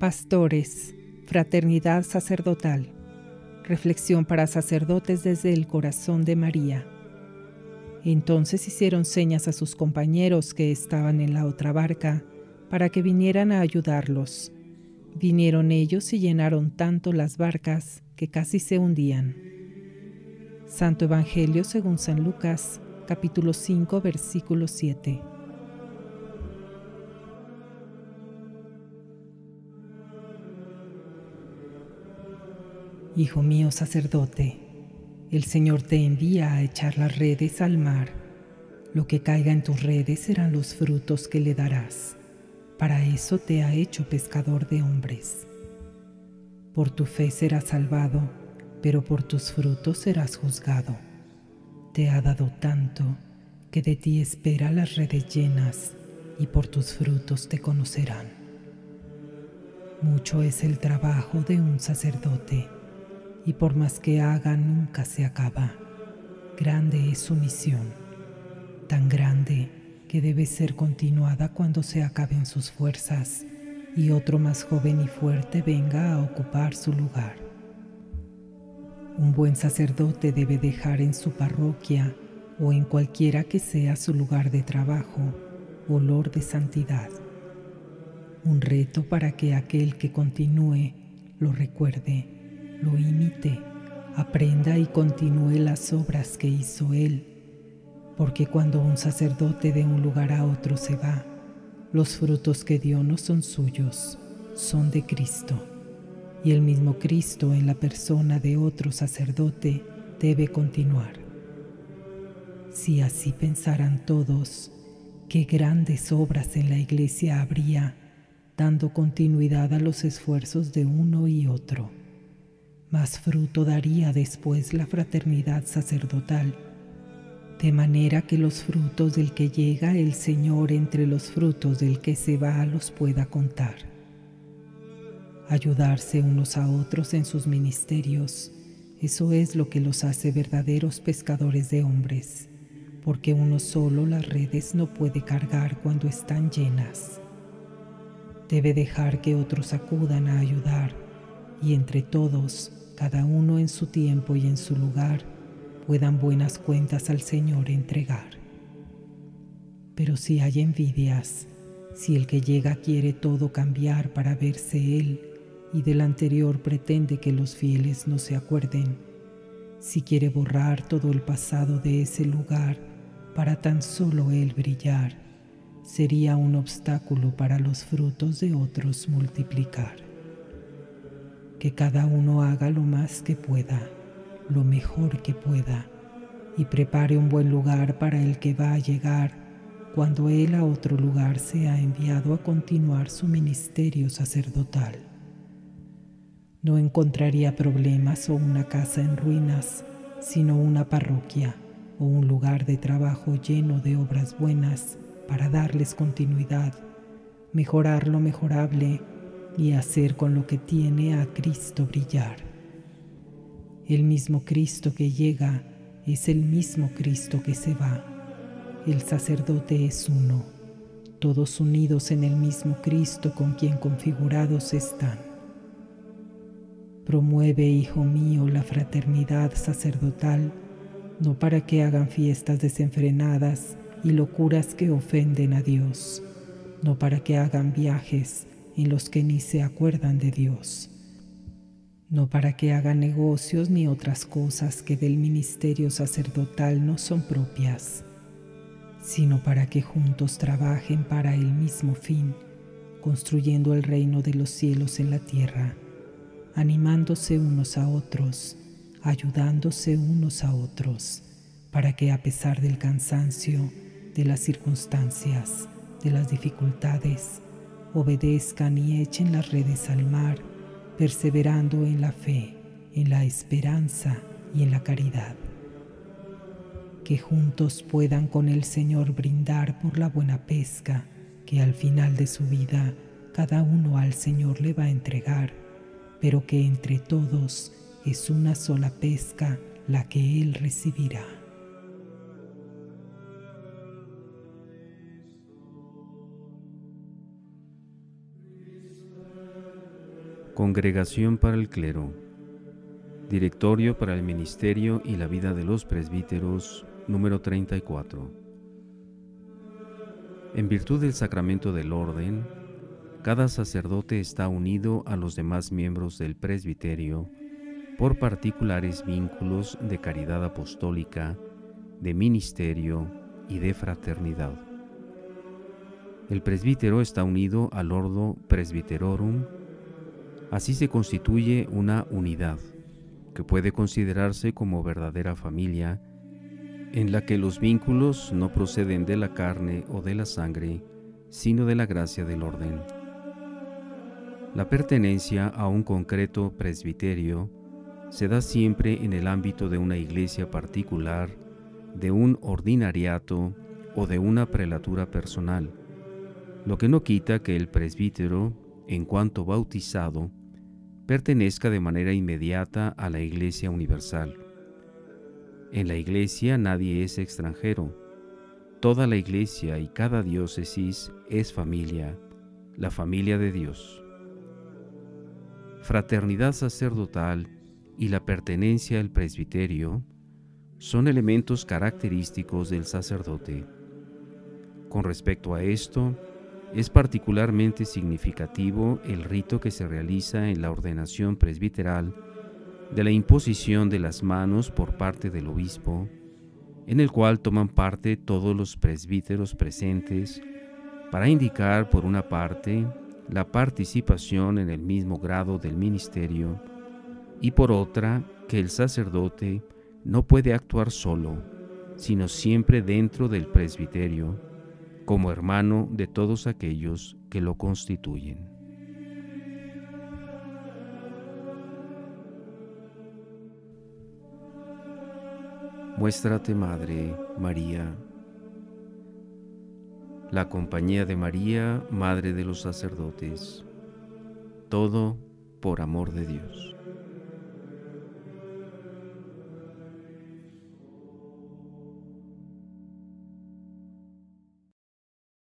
Pastores, Fraternidad Sacerdotal. Reflexión para sacerdotes desde el corazón de María. Entonces hicieron señas a sus compañeros que estaban en la otra barca para que vinieran a ayudarlos. Vinieron ellos y llenaron tanto las barcas que casi se hundían. Santo Evangelio según San Lucas, capítulo 5, versículo 7. Hijo mío sacerdote, el Señor te envía a echar las redes al mar. Lo que caiga en tus redes serán los frutos que le darás. Para eso te ha hecho pescador de hombres. Por tu fe serás salvado, pero por tus frutos serás juzgado. Te ha dado tanto que de ti espera las redes llenas y por tus frutos te conocerán. Mucho es el trabajo de un sacerdote y por más que haga nunca se acaba. Grande es su misión, tan grande que debe ser continuada cuando se acaben sus fuerzas y otro más joven y fuerte venga a ocupar su lugar. Un buen sacerdote debe dejar en su parroquia o en cualquiera que sea su lugar de trabajo olor de santidad. Un reto para que aquel que continúe lo recuerde lo imite, aprenda y continúe las obras que hizo Él, porque cuando un sacerdote de un lugar a otro se va, los frutos que dio no son suyos, son de Cristo, y el mismo Cristo en la persona de otro sacerdote debe continuar. Si así pensaran todos, qué grandes obras en la iglesia habría, dando continuidad a los esfuerzos de uno y otro más fruto daría después la fraternidad sacerdotal, de manera que los frutos del que llega el Señor entre los frutos del que se va los pueda contar. Ayudarse unos a otros en sus ministerios, eso es lo que los hace verdaderos pescadores de hombres, porque uno solo las redes no puede cargar cuando están llenas. Debe dejar que otros acudan a ayudar y entre todos cada uno en su tiempo y en su lugar, puedan buenas cuentas al Señor entregar. Pero si hay envidias, si el que llega quiere todo cambiar para verse él y del anterior pretende que los fieles no se acuerden, si quiere borrar todo el pasado de ese lugar para tan solo él brillar, sería un obstáculo para los frutos de otros multiplicar que cada uno haga lo más que pueda, lo mejor que pueda, y prepare un buen lugar para el que va a llegar cuando él a otro lugar sea enviado a continuar su ministerio sacerdotal. No encontraría problemas o una casa en ruinas, sino una parroquia o un lugar de trabajo lleno de obras buenas para darles continuidad, mejorar lo mejorable y hacer con lo que tiene a Cristo brillar. El mismo Cristo que llega es el mismo Cristo que se va. El sacerdote es uno, todos unidos en el mismo Cristo con quien configurados están. Promueve, hijo mío, la fraternidad sacerdotal, no para que hagan fiestas desenfrenadas y locuras que ofenden a Dios, no para que hagan viajes y los que ni se acuerdan de Dios, no para que hagan negocios ni otras cosas que del ministerio sacerdotal no son propias, sino para que juntos trabajen para el mismo fin, construyendo el reino de los cielos en la tierra, animándose unos a otros, ayudándose unos a otros, para que a pesar del cansancio, de las circunstancias, de las dificultades, obedezcan y echen las redes al mar, perseverando en la fe, en la esperanza y en la caridad. Que juntos puedan con el Señor brindar por la buena pesca que al final de su vida cada uno al Señor le va a entregar, pero que entre todos es una sola pesca la que Él recibirá. Congregación para el Clero. Directorio para el Ministerio y la Vida de los Presbíteros, número 34. En virtud del sacramento del orden, cada sacerdote está unido a los demás miembros del presbiterio por particulares vínculos de caridad apostólica, de ministerio y de fraternidad. El presbítero está unido al ordo presbiterorum Así se constituye una unidad que puede considerarse como verdadera familia en la que los vínculos no proceden de la carne o de la sangre, sino de la gracia del orden. La pertenencia a un concreto presbiterio se da siempre en el ámbito de una iglesia particular, de un ordinariato o de una prelatura personal, lo que no quita que el presbítero, en cuanto bautizado, pertenezca de manera inmediata a la Iglesia Universal. En la Iglesia nadie es extranjero. Toda la Iglesia y cada diócesis es familia, la familia de Dios. Fraternidad sacerdotal y la pertenencia al presbiterio son elementos característicos del sacerdote. Con respecto a esto, es particularmente significativo el rito que se realiza en la ordenación presbiteral de la imposición de las manos por parte del obispo, en el cual toman parte todos los presbíteros presentes para indicar por una parte la participación en el mismo grado del ministerio y por otra que el sacerdote no puede actuar solo, sino siempre dentro del presbiterio como hermano de todos aquellos que lo constituyen. Muéstrate, Madre María, la compañía de María, Madre de los sacerdotes, todo por amor de Dios.